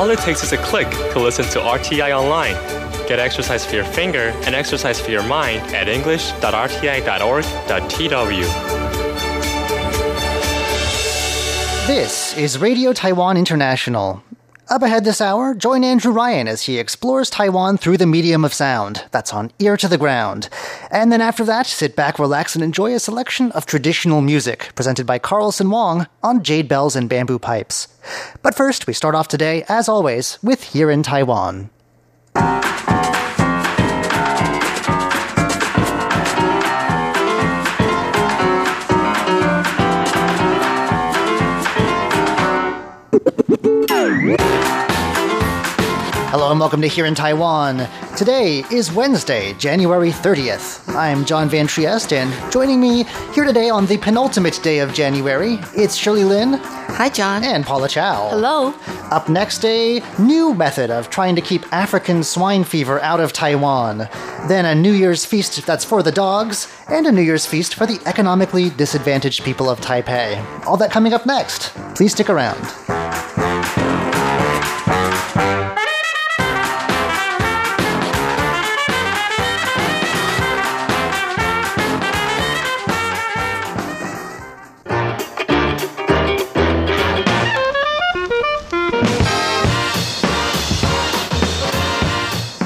All it takes is a click to listen to RTI online. Get exercise for your finger and exercise for your mind at english.rti.org.tw. This is Radio Taiwan International. Up ahead this hour, join Andrew Ryan as he explores Taiwan through the medium of sound. That's on Ear to the Ground. And then after that, sit back, relax, and enjoy a selection of traditional music presented by Carlson Wong on Jade Bells and Bamboo Pipes. But first, we start off today, as always, with Here in Taiwan. Hello and welcome to Here in Taiwan. Today is Wednesday, January 30th. I'm John Van Trieste, and joining me here today on the penultimate day of January, it's Shirley Lin Hi, John. and Paula Chow. Hello. Up next, a new method of trying to keep African swine fever out of Taiwan. Then a New Year's feast that's for the dogs, and a New Year's feast for the economically disadvantaged people of Taipei. All that coming up next. Please stick around.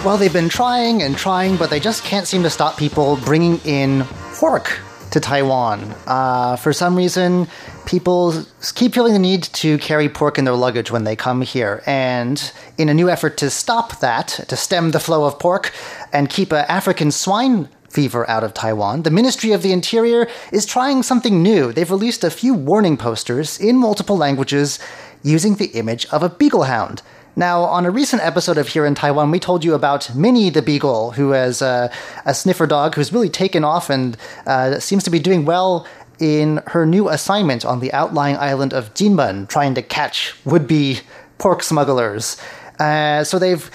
Well, they've been trying and trying, but they just can't seem to stop people bringing in pork to Taiwan. Uh, for some reason, people keep feeling the need to carry pork in their luggage when they come here. And in a new effort to stop that, to stem the flow of pork, and keep African swine fever out of Taiwan, the Ministry of the Interior is trying something new. They've released a few warning posters in multiple languages using the image of a beagle hound. Now, on a recent episode of Here in Taiwan, we told you about Minnie the Beagle, who is has uh, a sniffer dog who's really taken off and uh, seems to be doing well in her new assignment on the outlying island of Jinmen, trying to catch would be pork smugglers. Uh, so they've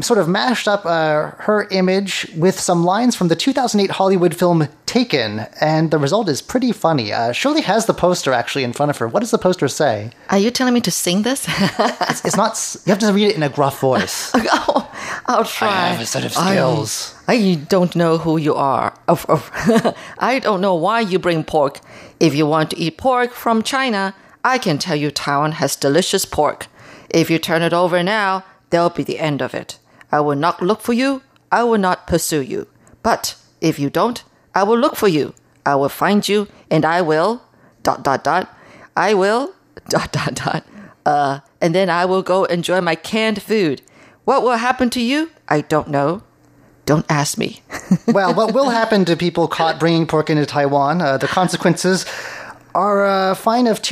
sort of mashed up uh, her image with some lines from the 2008 Hollywood film Taken, and the result is pretty funny. Uh, Shirley has the poster actually in front of her. What does the poster say? Are you telling me to sing this? It's, it's not. You have to read it in a gruff voice. oh, I'll try. I have a set of skills. I, I don't know who you are. Of, of, I don't know why you bring pork. If you want to eat pork from China, I can tell you Taiwan has delicious pork. If you turn it over now, that'll be the end of it. I will not look for you. I will not pursue you. But if you don't, I will look for you. I will find you, and I will. Dot dot dot. I will. Dot dot dot. Uh, and then I will go enjoy my canned food. What will happen to you? I don't know. Don't ask me. well, what will happen to people caught bringing pork into Taiwan? Uh, the consequences are a fine of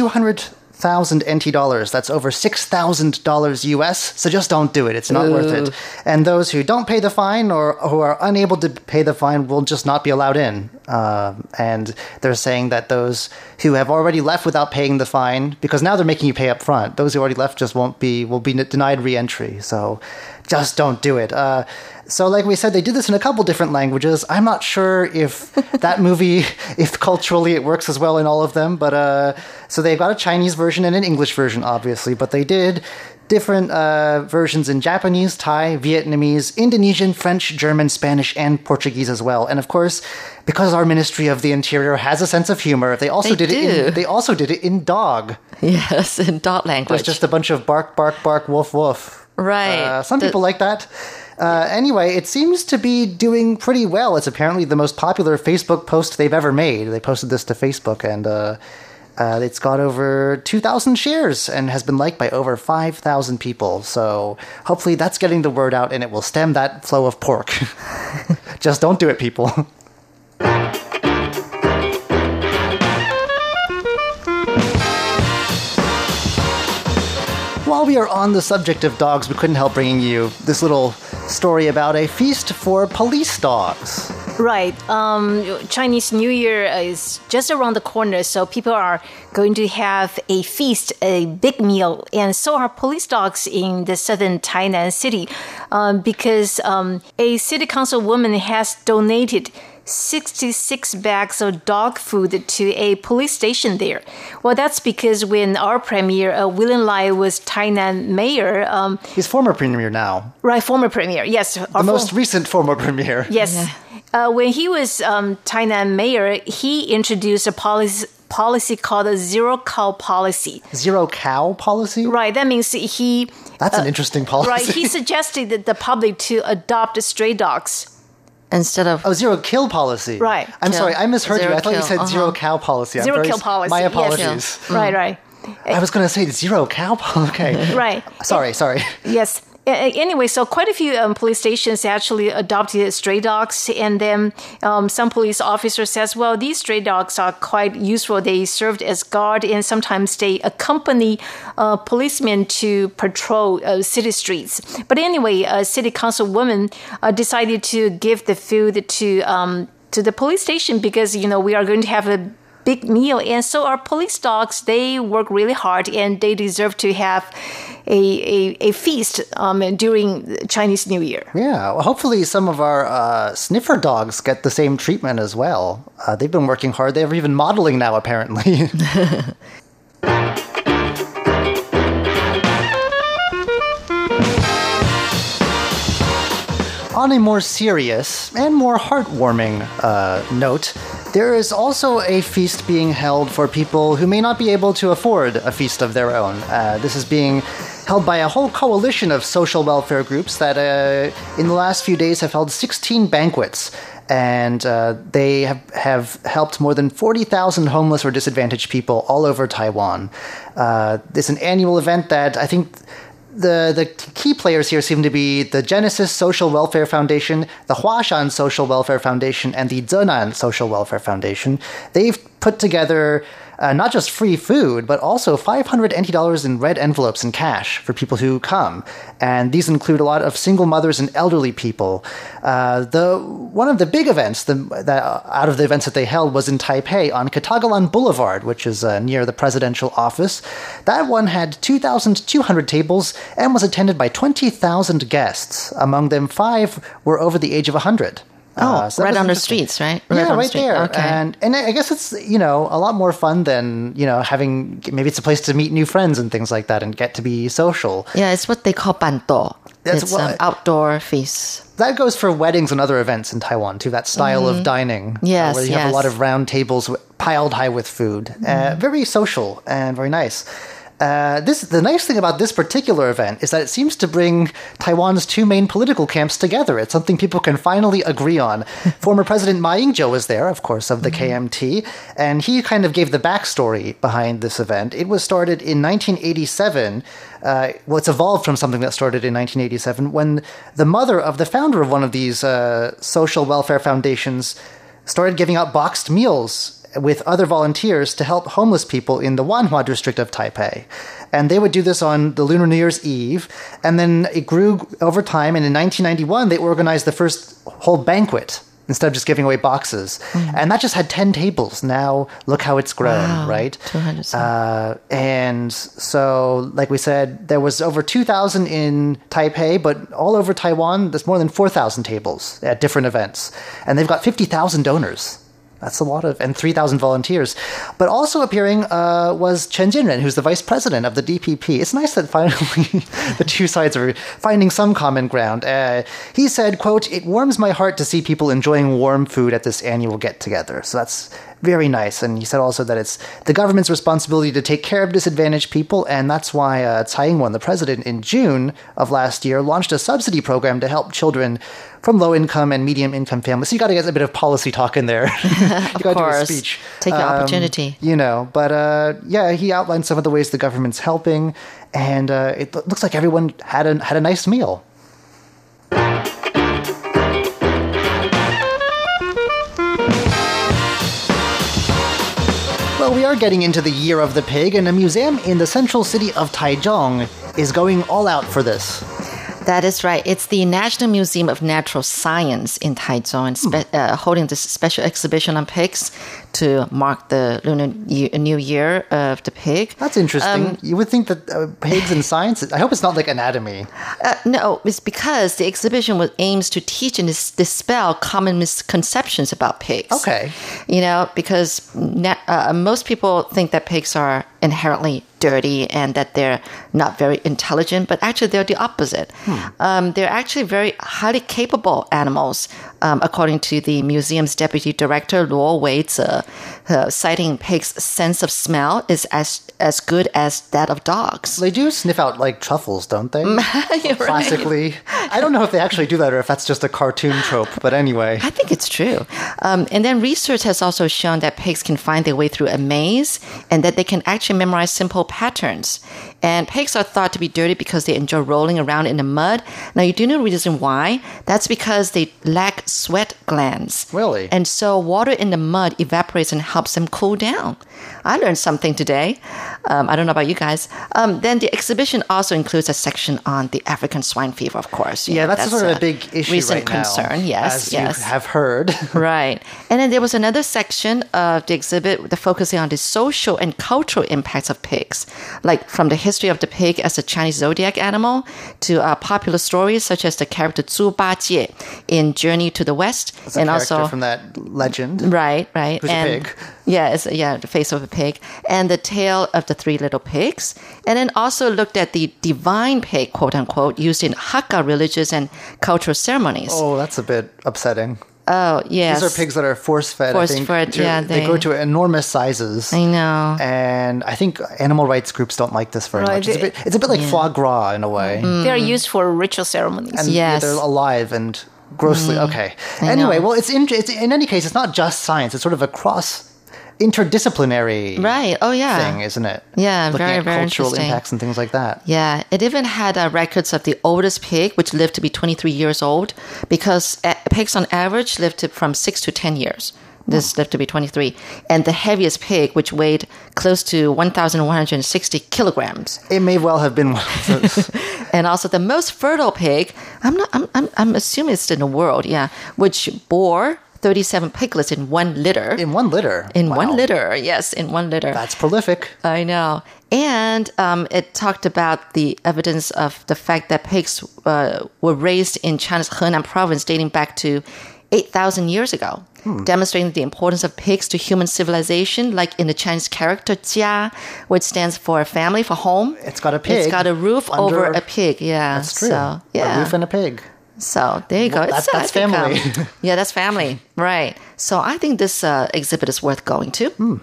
200,000 NT dollars. That's over $6,000 US. So just don't do it. It's not worth it. And those who don't pay the fine or who are unable to pay the fine will just not be allowed in. Um and they're saying that those who have already left without paying the fine, because now they're making you pay up front, those who already left just won't be, will be denied re-entry. So just don't do it. Uh, so, like we said, they did this in a couple different languages. I'm not sure if that movie, if culturally it works as well in all of them, but uh, so they've got a Chinese version and an English version, obviously, but they did different uh, versions in Japanese, Thai, Vietnamese, Indonesian, French, German, Spanish, and Portuguese as well. And of course, because our Ministry of the Interior has a sense of humor, they also They did it. In, they also did it in dog. yes, in dog language. It's just a bunch of bark, bark, bark, woof, woof. Right. Uh, some The- people like that. Uh, anyway, it seems to be doing pretty well. It's apparently the most popular Facebook post they've ever made. They posted this to Facebook, and uh, uh, it's got over 2,000 shares and has been liked by over 5,000 people. So hopefully that's getting the word out and it will stem that flow of pork. Just don't do it, people. While we are on the subject of dogs, we couldn't help bringing you this little story about a feast for police dogs. Right. Um, Chinese New Year is just around the corner, so people are going to have a feast, a big meal, and so are police dogs in the southern Tainan city, um, because um, a city council woman has donated 66 bags of dog food to a police station there. Well, that's because when our premier, uh, William Lai, was Tainan mayor, um, He's former premier now. right, former premier, yes. The most recent former premier. Yes. Uh, when he was um, Tainan mayor, he introduced a policy, policy called a zero cow policy. Zero cow policy? Right, that means he. That's an interesting policy. Right, he suggested that the public to adopt stray dogs. Instead of Oh, zero kill policy. Right. I'm Kill. sorry, I misheard Zero you. I thought you kill, said uh-huh. zero cow policy. I'm Zero very kill s- policy, My yes. apologies. Right, right, I was going to say zero cow policy. Okay. right. Sorry, sorry. Yes. Anyway, so quite a few um, police stations actually adopted stray dogs, and then um, some police officer says, "Well, these stray dogs are quite useful. They served as guard, and sometimes they accompany uh, policemen to patrol uh, city streets." But anyway, a city councilwoman uh, decided to give the food to um, to the police station because you know we are going to have a big meal and so our police dogs they work really hard and they deserve to have a, a, a feast um, during chinese new year Yeah, well, hopefully some of our uh, sniffer dogs get the same treatment as well. Uh, they've been working hard. They're even modeling now, apparently. On a more serious and more heartwarming uh, note, there is also a feast being held for people who may not be able to afford a feast of their own. Uh, this is being held by a whole coalition of social welfare groups that, uh, in the last few days, have held 16 banquets. And uh, they have, have helped more than 40,000 homeless or disadvantaged people all over Taiwan. Uh, it's an annual event that I think the the key players here seem to be the Genesis Social Welfare Foundation, the Huashan Social Welfare Foundation, and the Zenan Social Welfare Foundation. They've put together uh, not just free food, but also 500 NT dollars in red envelopes in cash for people who come. And these include a lot of single mothers and elderly people. Uh, the one of the big events, the, that, out of the events that they held, was in Taipei on Ketagalan Boulevard, which is uh, near the presidential office. That one had 2,200 tables and was attended by 20,000 guests. Among them, five were over the age of 100. Oh, Uh, so right on the streets, right? Yeah, on the right there. Okay. And and I guess it's you know a lot more fun than you know having maybe it's a place to meet new friends and things like that and get to be social. yeah, it's what they call banto. That's it's what- um, outdoor feast. That goes for weddings and other events in Taiwan too. That style of dining, uh, Mm-hmm. Yes, where you have a lot of round tables piled high with food. Uh, very social and very nice. Uh, this the nice thing about this particular event is that it seems to bring Taiwan's two main political camps together. It's something people can finally agree on. Former President Ma Ying-jeou was there, of course, of the KMT, and he kind of gave the backstory behind this event. It was started in 1987. Uh, well, it's evolved from something that started in 1987 when the mother of the founder of one of these uh, social welfare foundations started giving out boxed meals with other volunteers to help homeless people in the Wanhua district of Taipei. And they would do this on the Lunar New Year's Eve. And then it grew over time. And in 1991, they organized the first whole banquet instead of just giving away boxes. And that just had 10 tables. Now look how it's grown, Wow, right? 200. Uh, and so, like we said, there was over 2,000 in Taipei, but all over Taiwan, there's more than 4,000 tables at different events. And they've got 50,000 donors. That's a lot of, and 3,000 volunteers. But also appearing uh, was Chen Jinren, who's the vice president of the DPP. It's nice that finally the two sides are finding some common ground. Uh, he said, quote, it warms my heart to see people enjoying warm food at this annual get-together. So that's very nice. And he said also that it's the government's responsibility to take care of disadvantaged people, and that's why uh, Tsai Ing-wen, the president, in June of last year, launched a subsidy program to help children from low-income and medium-income families. So you got to get a bit of policy talk in there. you got to do a speech. Take the Um, opportunity. You know, but uh, yeah, he outlined some of the ways the government's helping, and uh, it looks like everyone had a had a nice meal. Well, we are getting into the year of the pig, and a museum in the central city of Taichung is going all out for this. That is right. It's the National Museum of Natural Science in Taichung spe- Hmm. uh, holding this special exhibition on pigs to mark the Lunar New Year of the pig. That's interesting. Um, you would think that uh, pigs and science. I hope it's not like anatomy. Uh, no, it's because the exhibition was aims to teach and dis- dispel common misconceptions about pigs. Okay. You know, because na- uh, most people think that pigs are inherently dirty and that they're not very intelligent, but actually they're the opposite. Um, they're actually very highly capable animals, um, according to the museum's deputy director, Luo Weize, uh, citing pigs' sense of smell is as, as good as that of dogs. They do sniff out like truffles, don't they? You're right. Classically. I don't know if they actually do that or if that's just a cartoon trope, but anyway. I think it's true. Um, and then research has also shown that pigs can find their way through a maze and that they can actually memorize simple patterns. And pigs are thought to be dirty because they enjoy rolling around in the mud. Now, you do know the reason why. That's because they lack sweat glands. Really? And so water in the mud evaporates and helps them cool down. I learned something today. Um, I don't know about you guys. Um, then the exhibition also includes a section on the African swine fever, of course. Yeah, know, that's, sort of a big issue recent right now, concern. Yes, as yes. you have heard. Right. And then there was another section of the exhibit that focusing on the social and cultural impacts of pigs, like from the history of the pig as a Chinese zodiac animal to uh, popular stories such as the character Zhu Bajie in Journey to the West, a and also from that legend. Right, right. Who's a and pig. Yeah, it's yeah, the face of a pig. And the tale of the three little pigs. And then also looked at the divine pig, quote unquote, used in Hakka religious and cultural ceremonies. Oh, that's a bit upsetting. Oh, yes. These are pigs that are force fed. Force-fed, to- yeah, they, go they- to enormous sizes. I know. And I think animal rights groups don't like this very Right, much. It's a bit, it's a bit like foie gras in a way. Mm. They're used for ritual ceremonies. And yeah, Yes. they're alive and grossly okay. Anyway, well, it's in, it's in any case, it's not just science. It's sort of a cross interdisciplinary Right. Oh, yeah. thing, isn't it? Yeah, Looking very, at very cultural impacts and things like that. Yeah, it even had uh, records of the oldest pig, which lived to be 23 years old, because uh, pigs on average lived to, from 6 to 10 years. This lived to be 23. And the heaviest pig, which weighed close to 1,160 kilograms. It may well have been one of those. And also the most fertile pig, I'm, not, I'm, I'm, I'm assuming it's in the world, yeah, which bore 37 piglets in one litter. in one litter. In Wow. one litter, yes, in one litter. That's prolific. I know. And um, it talked about the evidence of the fact that pigs uh, were raised in China's Henan province dating back to 8,000 years ago, demonstrating the importance of pigs to human civilization, like in the Chinese character jia, which stands for family, for home. It's got a pig It's got a roof over a pig. Yeah. That's true. So, yeah. A roof and a pig. So there you go. Well, that- that's I think, family. um, yeah, that's family. Right. So I think this uh, exhibit is worth going to. Hmm.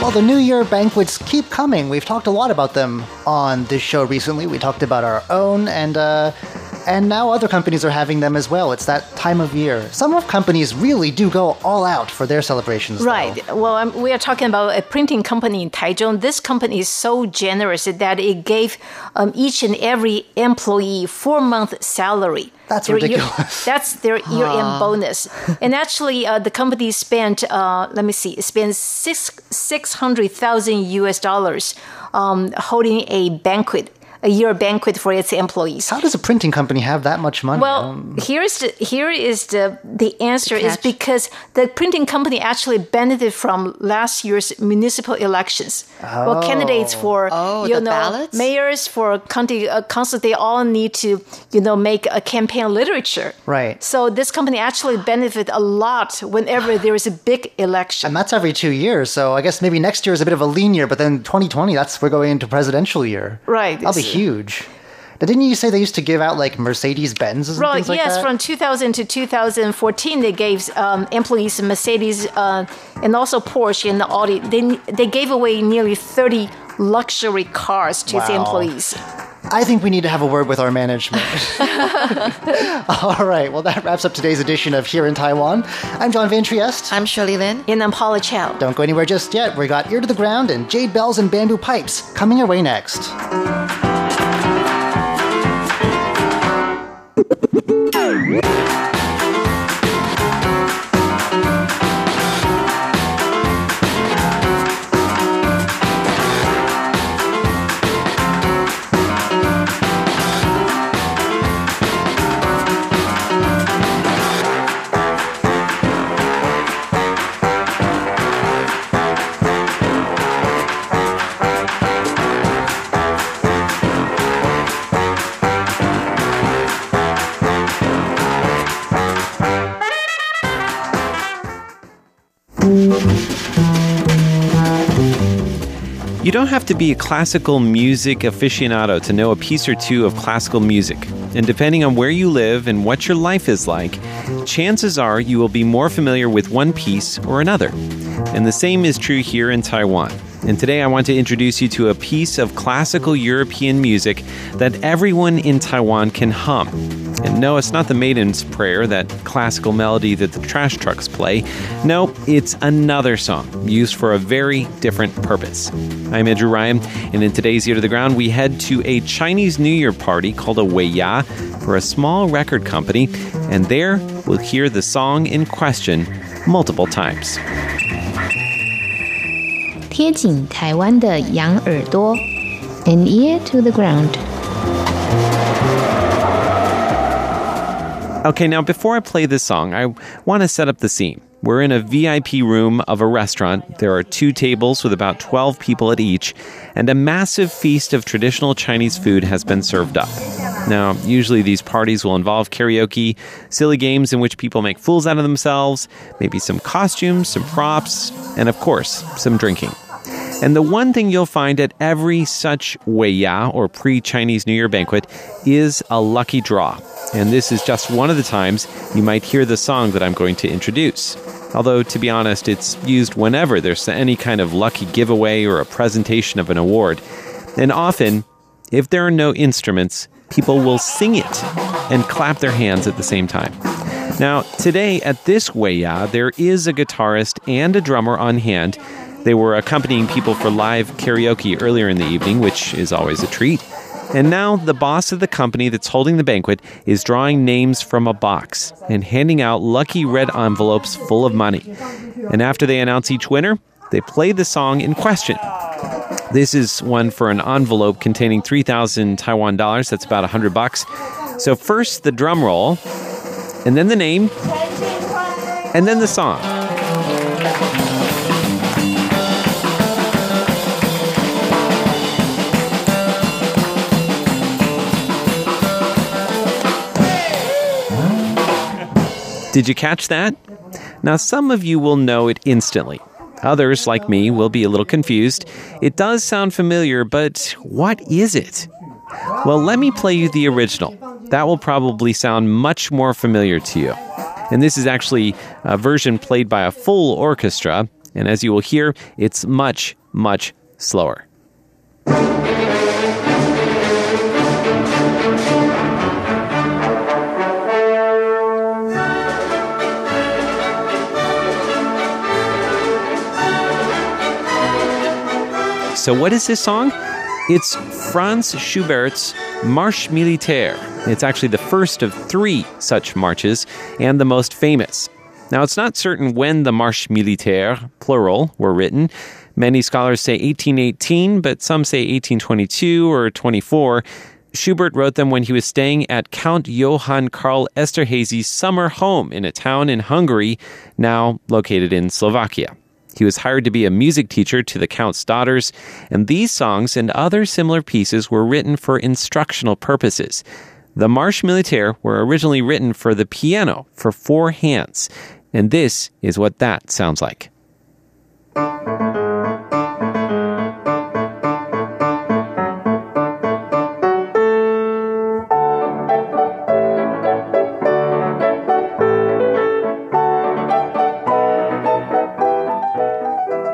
Well, the New Year banquets keep coming. We've talked a lot about them on this show recently. We talked about our own, and uh, and now other companies are having them as well. It's that time of year. Some of companies really do go all out for their celebrations. though. Right. Well, um, we are talking about a printing company in Taichung. This company is so generous that it gave um, each and every employee four month salary. That's Their year- ridiculous. that's their year end bonus. And actually, uh, the company spent, uh, let me see, it spent six six hundred thousand US dollars um, holding a banquet, a year banquet for its employees. How does a printing company have that much money? Well, Um, here's the here is the the answer is because the printing company actually benefited from last year's municipal elections. Oh. Well, candidates for Oh, you know ballots? mayors for county uh, council they all need to you know make a campaign literature. Right. So this company actually benefit a lot whenever there is a big election. and that's every two years. So I guess maybe next year is a bit of a lean year, but then 2020, that's we're going into presidential year. Right, That'll be it's- huge. Now, didn't you say they used to give out like Mercedes Benzes and Right. things like yes, that? from 2000 to 2014, they gave um, employees Mercedes uh, and also Porsche and the Audi. They they gave away nearly 30 luxury cars to its Wow. employees. I think we need to have a word with our management. All right. Well, that wraps up today's edition of Here in Taiwan. I'm John Van Trieste. I'm Shirley Lin. And I'm Paula Chow. Don't go anywhere just yet. We got Ear to the Ground and Jade Bells and Bamboo Pipes coming your way next. you don't have to be a classical music aficionado to know a piece or two of classical music. And depending on where you live and what your life is like, chances are you will be more familiar with one piece or another. And the same is true here in Taiwan. And today I want to introduce you to a piece of classical European music that everyone in Taiwan can hum. And no, it's not the Maiden's Prayer, that classical melody that the trash trucks play. No, it's another song used for a very different purpose. I'm Andrew Ryan, and in today's Ear to the Ground, we head to a Chinese New Year party called a Weiya for a small record company, and there we'll hear the song in question multiple times. 贴紧台湾的羊耳朵，an ear to the ground。Okay, now before I play this song, I want to set up the scene. We're in a VIP room of a restaurant. There are two tables with about 12 people at each, and a massive feast of traditional Chinese food has been served up. Now, usually these parties will involve karaoke, silly games in which people make fools out of themselves, maybe some costumes, some props, and of course, some drinking. And the one thing you'll find at every such Weiya or pre Chinese New Year banquet is a lucky draw. And this is just one of the times you might hear the song that I'm going to introduce. Although, to be honest, it's used whenever there's any kind of lucky giveaway or a presentation of an award. And often, if there are no instruments, people will sing it and clap their hands at the same time. Now, today at this Weiya, there is a guitarist and a drummer on hand they were accompanying people for live karaoke earlier in the evening, which is always a treat. And now the boss of the company that's holding the banquet is drawing names from a box and handing out lucky red envelopes full of money. And after they announce each winner, they play the song in question. This is one for an envelope containing 3,000 Taiwan dollars. That's about 100 bucks. So first the drum roll, and then the name, and then the song. Did you catch that? Now, some of you will know it instantly. Others, like me, will be a little confused. It does sound familiar, but what is it? Well, let me play you the original. That will probably sound much more familiar to you. And this is actually a version played by a full orchestra, and as you will hear, it's much, much slower. So, what is this song? It's Franz Schubert's Marche Militaire. It's actually the first of three such marches and the most famous. Now, it's not certain when the Marche Militaire, plural, were written. Many scholars say 1818, but some say 1822 or 24. Schubert wrote them when he was staying at Count Johann Karl Esterhazy's summer home in a town in Hungary, now located in Slovakia. He was hired to be a music teacher to the Count's daughters, and these songs and other similar pieces were written for instructional purposes. The Marche Militaire were originally written for the piano for four hands, and this is what that sounds like.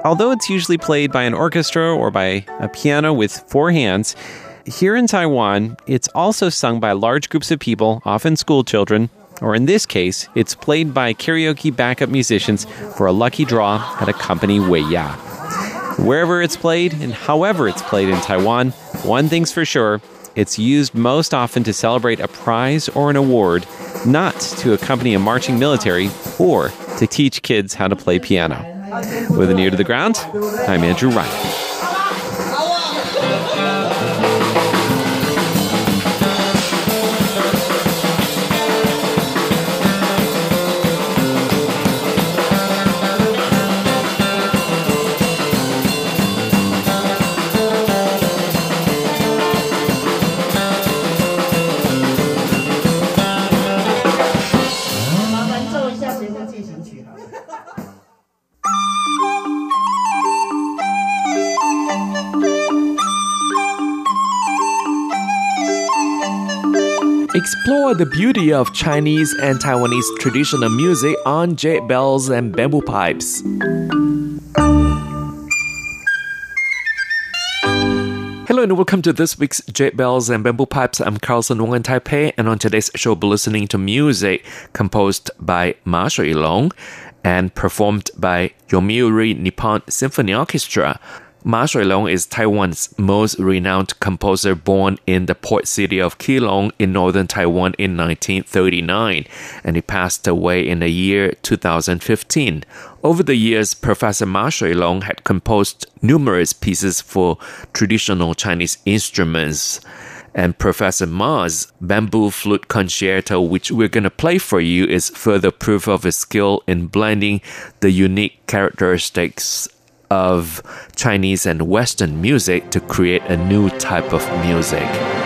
Although it's usually played by an orchestra or by a piano with four hands, here in Taiwan, it's also sung by large groups of people, often school children, or in this case, it's played by karaoke backup musicians for a lucky draw at a company Weiya. Wherever it's played and however it's played in Taiwan, one thing's for sure it's used most often to celebrate a prize or an award, not to accompany a marching military or to teach kids how to play piano. With an ear to the ground, I'm Andrew Ryan. Explore the beauty of Chinese and Taiwanese traditional music on jade bells and bamboo pipes. Hello and welcome to this week's Jade Bells and Bamboo Pipes. I'm Carlson Wong in Taipei, and on today's show, we'll be listening to music composed by Ma Shuilong and performed by Yomiuri Nippon Symphony Orchestra. Ma Shui Long is Taiwan's most renowned composer born in the port city of Keelung in northern Taiwan in 1939, and he passed away in the year 2015. Over the years, Professor Ma Shui Long had composed numerous pieces for traditional Chinese instruments. And Professor Ma's bamboo flute concerto, which we're going to play for you, is further proof of his skill in blending the unique characteristics of Chinese and Western music to create a new type of music.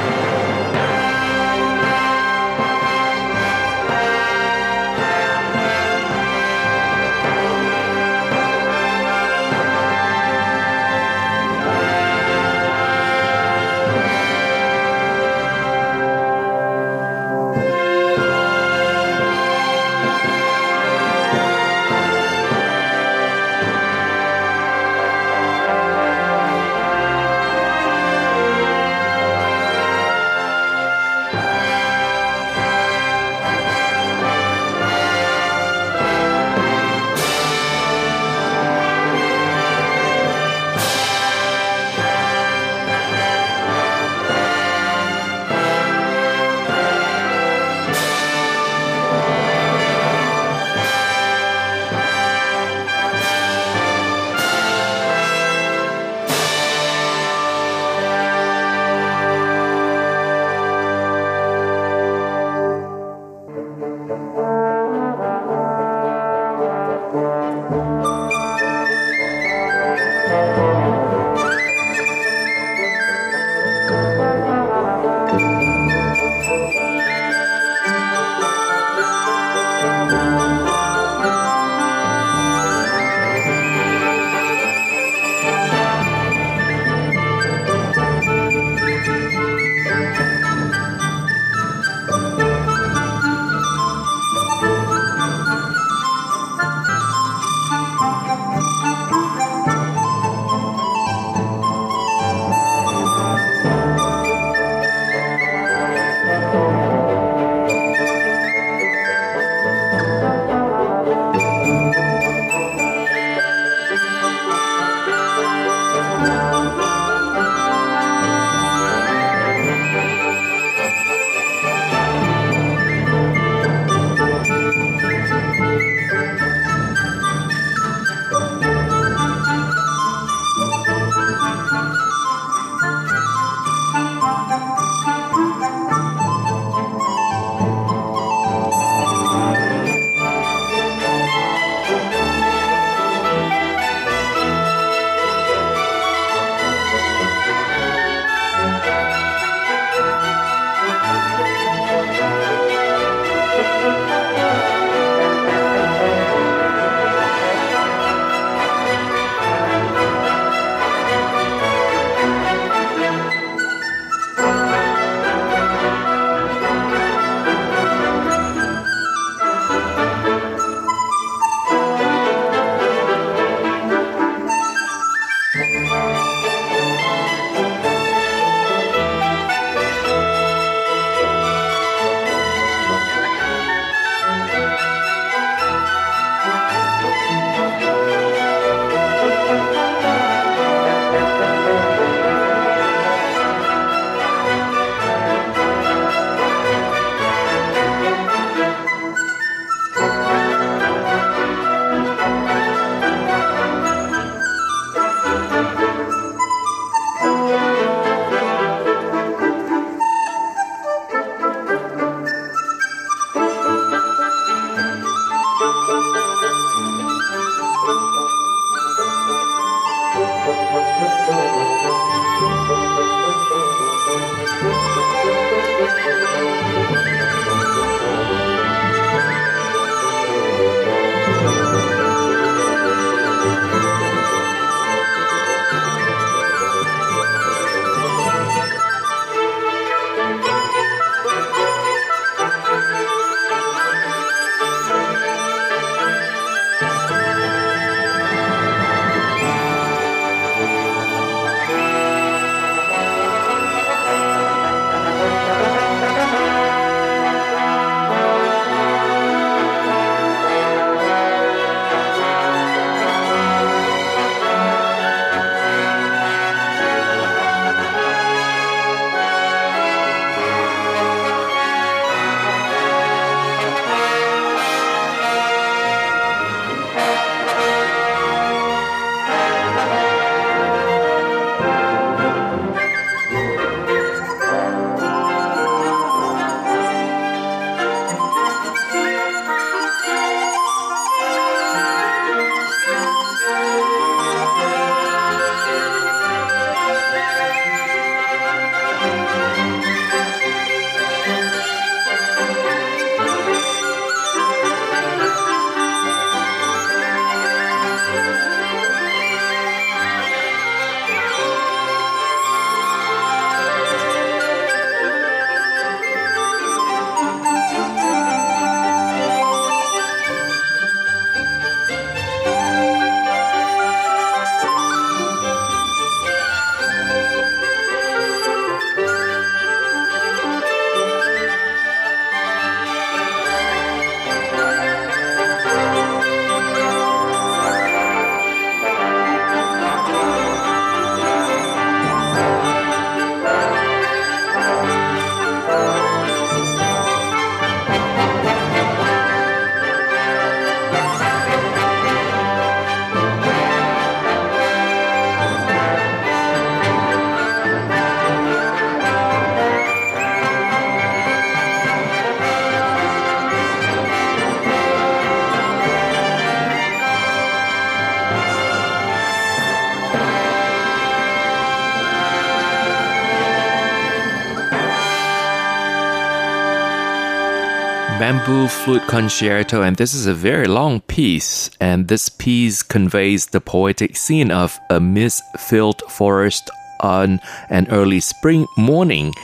Bamboo Flute Concerto, and this is a very long piece. And this piece conveys the poetic scene of a mist-filled forest on an early spring morning.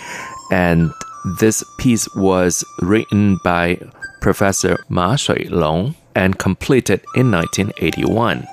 And this piece was written by Professor Ma Shuilong and completed in 1981.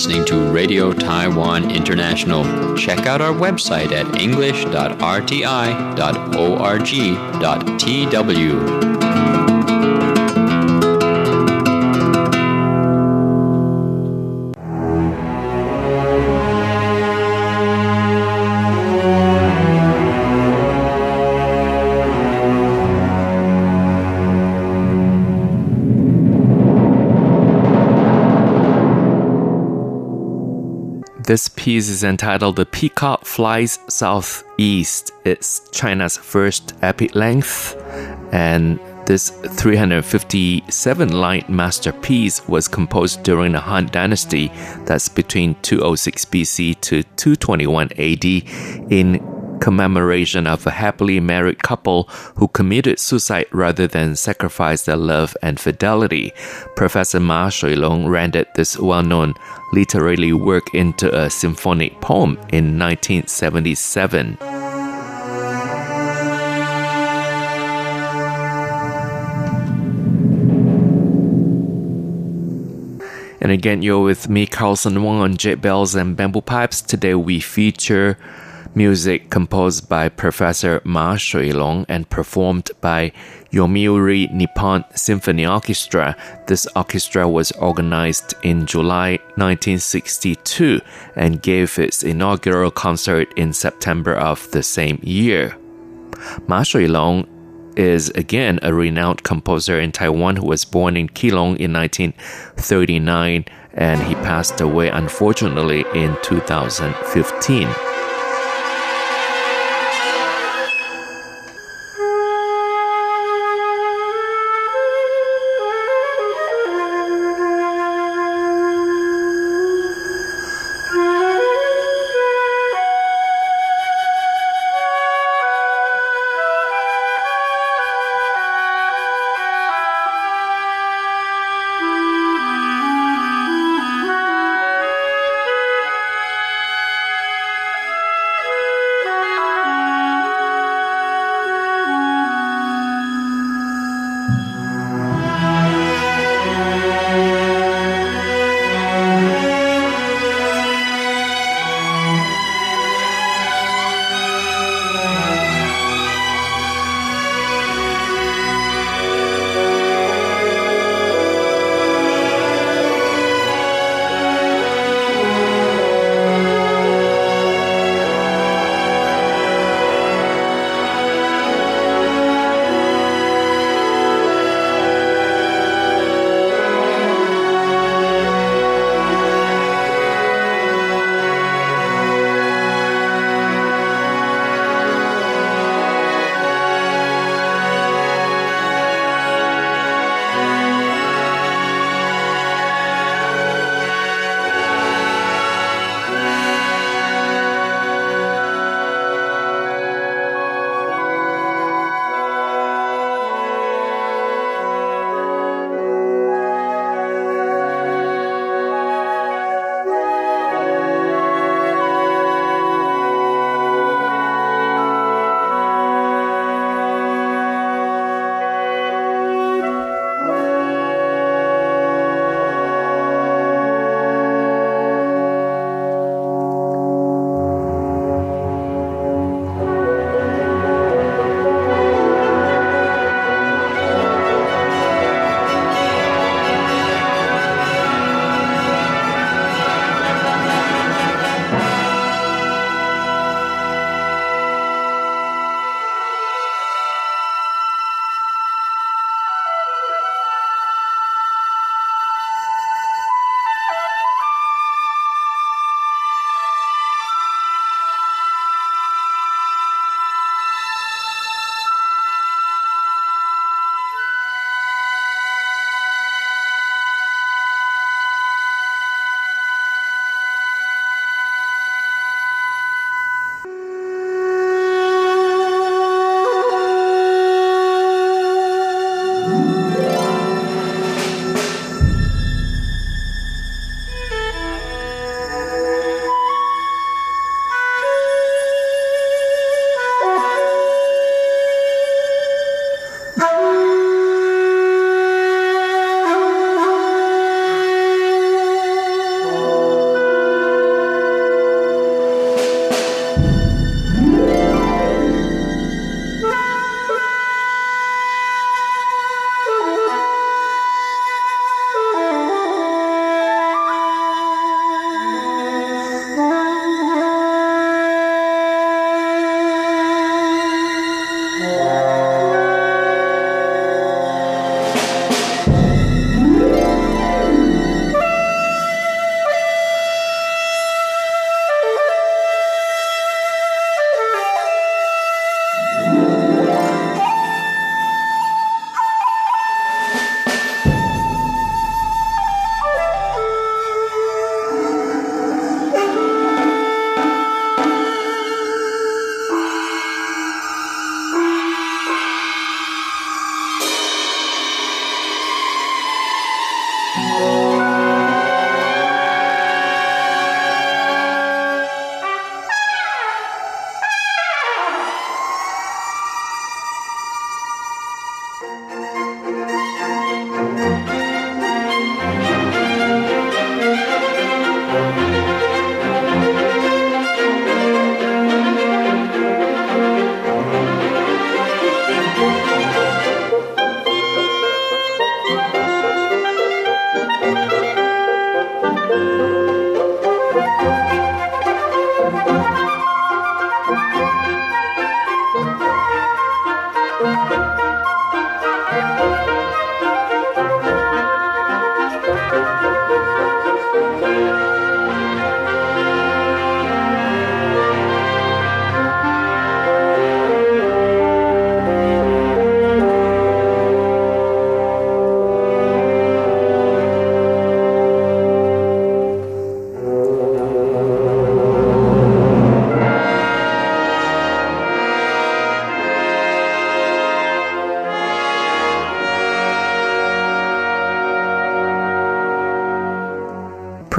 Listening to Radio Taiwan International. Check out our website at english.rti.org.tw. This piece is entitled The Peacock Flies Southeast. It's China's first epic length, and this 357 line masterpiece was composed during the Han Dynasty, that's between 206 BC to 221 AD, in commemoration of a happily married couple who committed suicide rather than sacrifice their love and fidelity. Professor Ma Shuilong rendered this well-known literary work into a symphonic poem in 1977. And again, you're with me, Carlson Wong, on Jade Bells and Bamboo Pipes. Today we feature music composed by Professor Ma Shuilong and performed by Yomiuri Nippon Symphony Orchestra. This orchestra was organized in July 1962 and gave its inaugural concert in September of the same year. Ma Shuilong is again a renowned composer in Taiwan who was born in Keelung in 1939 and he passed away unfortunately in 2015.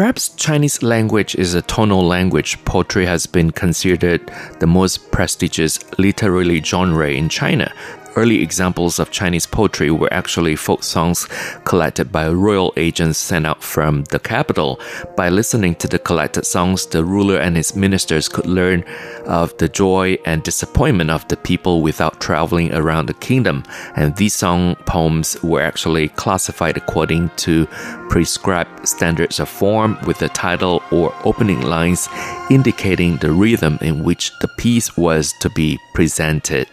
Perhaps Chinese language is a tonal language. Poetry has been considered the most prestigious literary genre in China early examples of Chinese poetry were actually folk songs collected by royal agents sent out from the capital. By listening to the collected songs, the ruler and his ministers could learn of the joy and disappointment of the people without traveling around the kingdom. And these song poems were actually classified according to prescribed standards of form with the title or opening lines indicating the rhythm in which the piece was to be presented.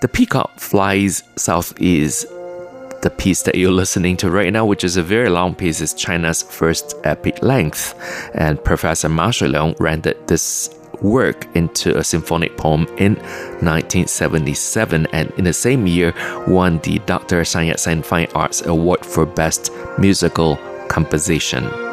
The peacock flies southeast. The piece that you're listening to right now, which is a very long piece, is China's first epic length. And Professor Ma Shuilong rendered this work into a symphonic poem in 1977 and in the same year won the Dr. Sun Yat-sen Fine Arts Award for Best Musical Composition.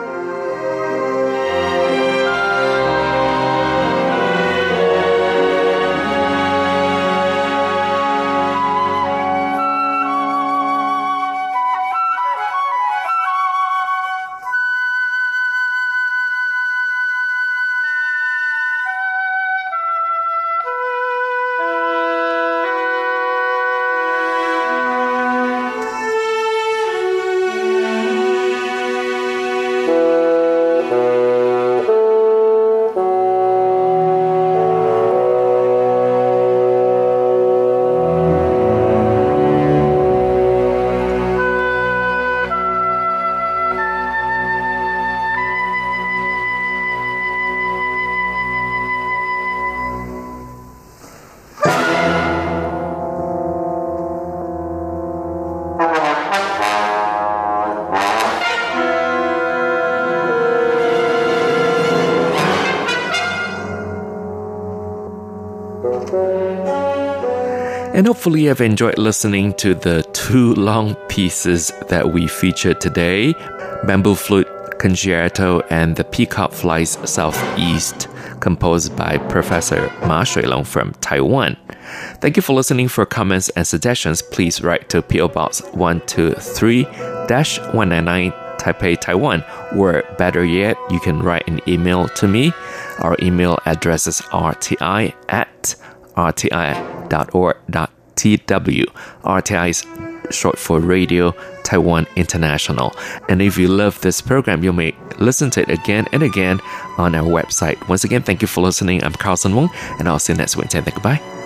And hopefully, you've enjoyed listening to the two long pieces that we featured today Bamboo Flute Concerto and The Peacock Flies Southeast, composed by Professor Ma Shuilong from Taiwan. Thank you for listening. For comments and suggestions, please write to PO Box 123 199 Taipei, Taiwan, or better yet, you can write an email to me. Our email address is rti at rti.org.tw. RTI is short for Radio Taiwan International. And if you love this program, you may listen to it again and again on our website. Once again, thank you for listening. I'm Carlson Wong, and I'll see you next Wednesday. Goodbye.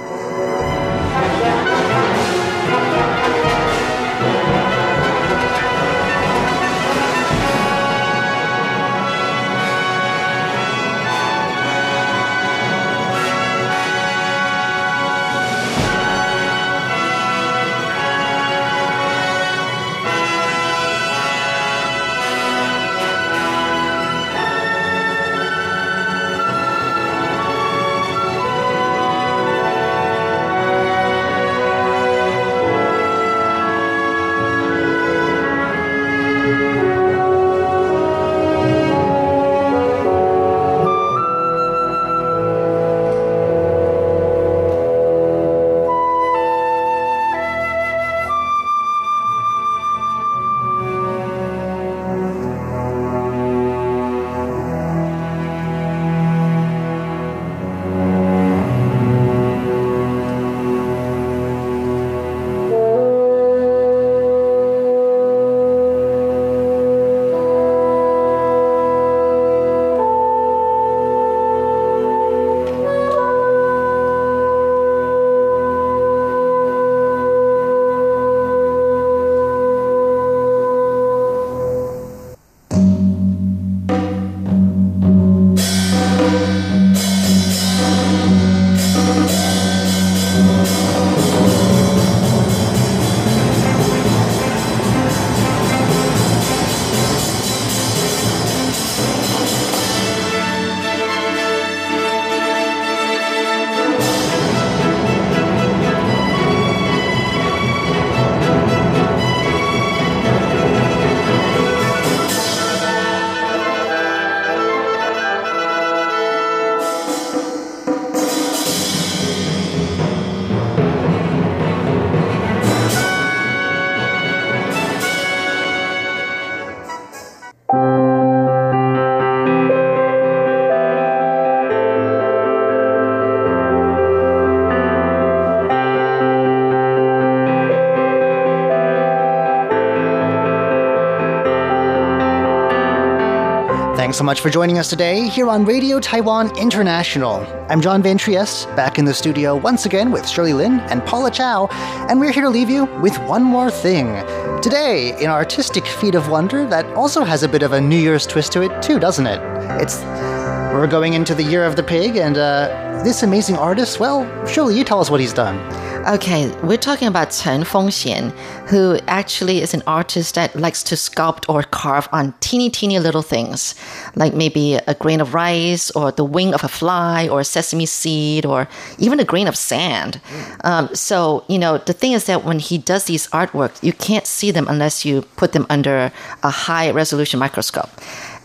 So much for joining us today here on Radio Taiwan International. I'm John Van Trieste, back in the studio once again with Shirley Lin and Paula Chow, and we're here to leave you with one more thing. Today, an artistic feat of wonder that also has a bit of a New Year's twist to it, too, doesn't it? It's we're going into the year of the pig, and uh, this amazing artist, well, Shirley, you tell us what he's done. Okay, we're talking about Chen Fengxian, who actually is an artist that likes to sculpt or carve on teeny, teeny little things, like maybe a grain of rice or the wing of a fly or a sesame seed or even a grain of sand. Um, so, you know, the thing is that when he does these artworks, you can't see them unless you put them under a high resolution microscope.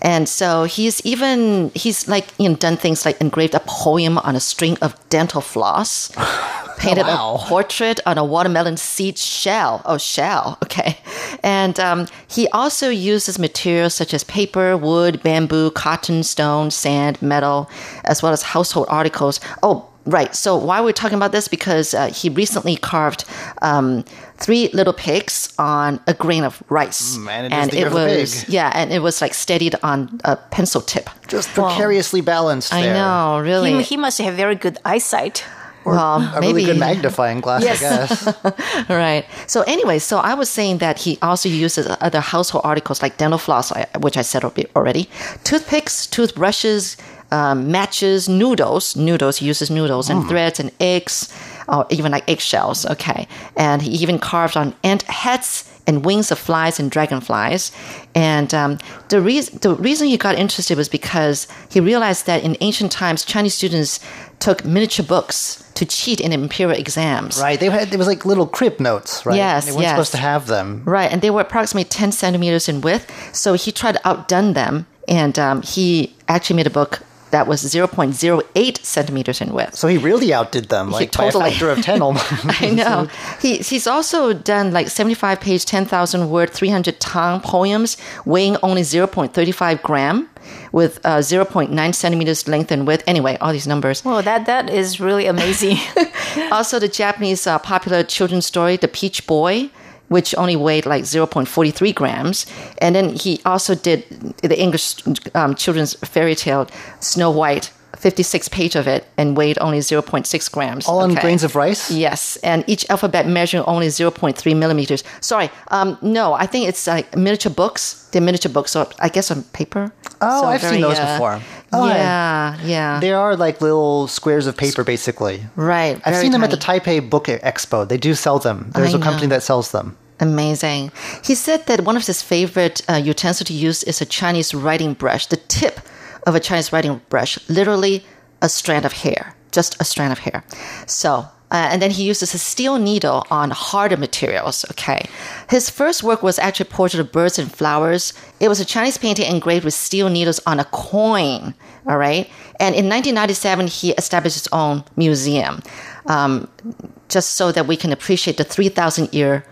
And so he's even he's like you know done things like engraved a poem on a string of dental floss, painted wow. a portrait on a watermelon seed shell. Oh, shell. Okay, and um, he also uses materials such as paper, wood, bamboo, cotton, stone, sand, metal, as well as household articles. Oh. Right. So why we're talking about this? Because uh, he recently carved um, three little pigs on a grain of rice, Mm, and it, the year of the was pig. yeah, and it was like steadied on a pencil tip. Just precariously balanced I know, really. He, he must have very good eyesight. Well, A maybe really good magnifying glass, I guess. right. So anyway, so I was saying that he also uses other household articles like dental floss, which I said already, toothpicks, toothbrushes, um, matches, noodles. Noodles. He uses noodles and threads and eggs, or even like eggshells. Okay, and he even carved on ant heads and wings of flies and dragonflies. And um, the reason the reason he got interested was because he realized that in ancient times, Chinese students took miniature books to cheat in imperial exams. right. They had, it was like little crib notes, right? Yes, They weren't yes. supposed to have them. Right, and they were approximately 10 centimeters in width. So he tried to outdone them, and um, he actually made a book that was 0.08 centimeters in width. So he really outdid them, like by totally. a factor of 10 almost. I know. He, he's also done like 75 page, 10,000 word, 300 Tang poems weighing only 0.35 gram with uh, 0.9 centimeters length and width. Anyway, all these numbers. Well, that that is really amazing. Also, the Japanese uh, popular children's story, The Peach Boy, which only weighed like 0.43 grams. And then he also did the English um, children's fairy tale, Snow White, 56 page of it, and weighed only 0.6 grams. All on grains of rice? Yes, and each alphabet measuring only 0.3 millimeters. Sorry, um, no, I think it's like miniature books. They're miniature books, so I guess on paper. Oh, So I've seen those uh, before. Oh, I- yeah, yeah. They are like little squares of paper, basically. Right. I've seen them at the. Taipei Book Expo. They do sell them. There's I a company that sells them. Amazing. He said that one of his favorite uh, utensils to use is a Chinese writing brush. The tip of a Chinese writing brush, literally a strand of hair, just a strand of hair. So, uh, and then he uses a steel needle on harder materials. Okay. His first work was actually a portrait of birds and flowers. It was a Chinese painting engraved with steel needles on a coin. All right. And in 1997, he established his own museum, um, just so that we can appreciate the 3,000 year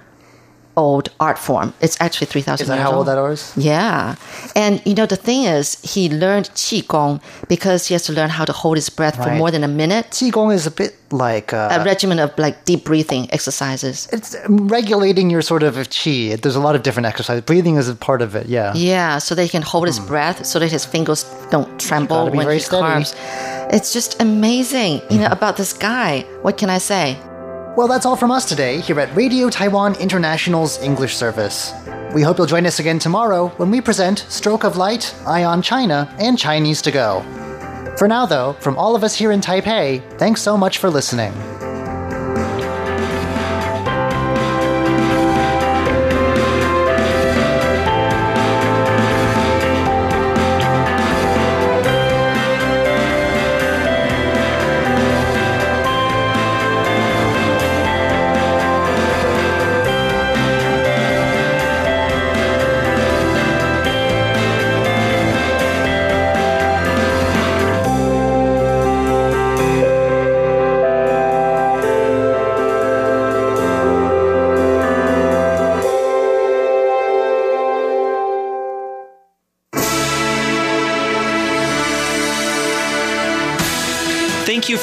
old art form. It's actually 3,000 Is that years how old that is? Yeah. And you know, the thing is, he learned Qigong because he has to learn how to hold his breath for more than a minute. Qigong is a bit like uh, A regimen of like deep breathing exercises. it's regulating your sort of chi. There's a lot of different exercises. Breathing is a part of it. Yeah. Yeah, so that he can hold his breath, so that his fingers don't tremble Hmm. when he steady. carves. It's just amazing, you know, about this guy. What can I say? Well, that's all from us today here at Radio Taiwan International's English service. We hope you'll join us again tomorrow when we present Stroke of Light, Eye on China, and Chinese to Go. For now, though, from all of us here in Taipei, thanks so much for listening.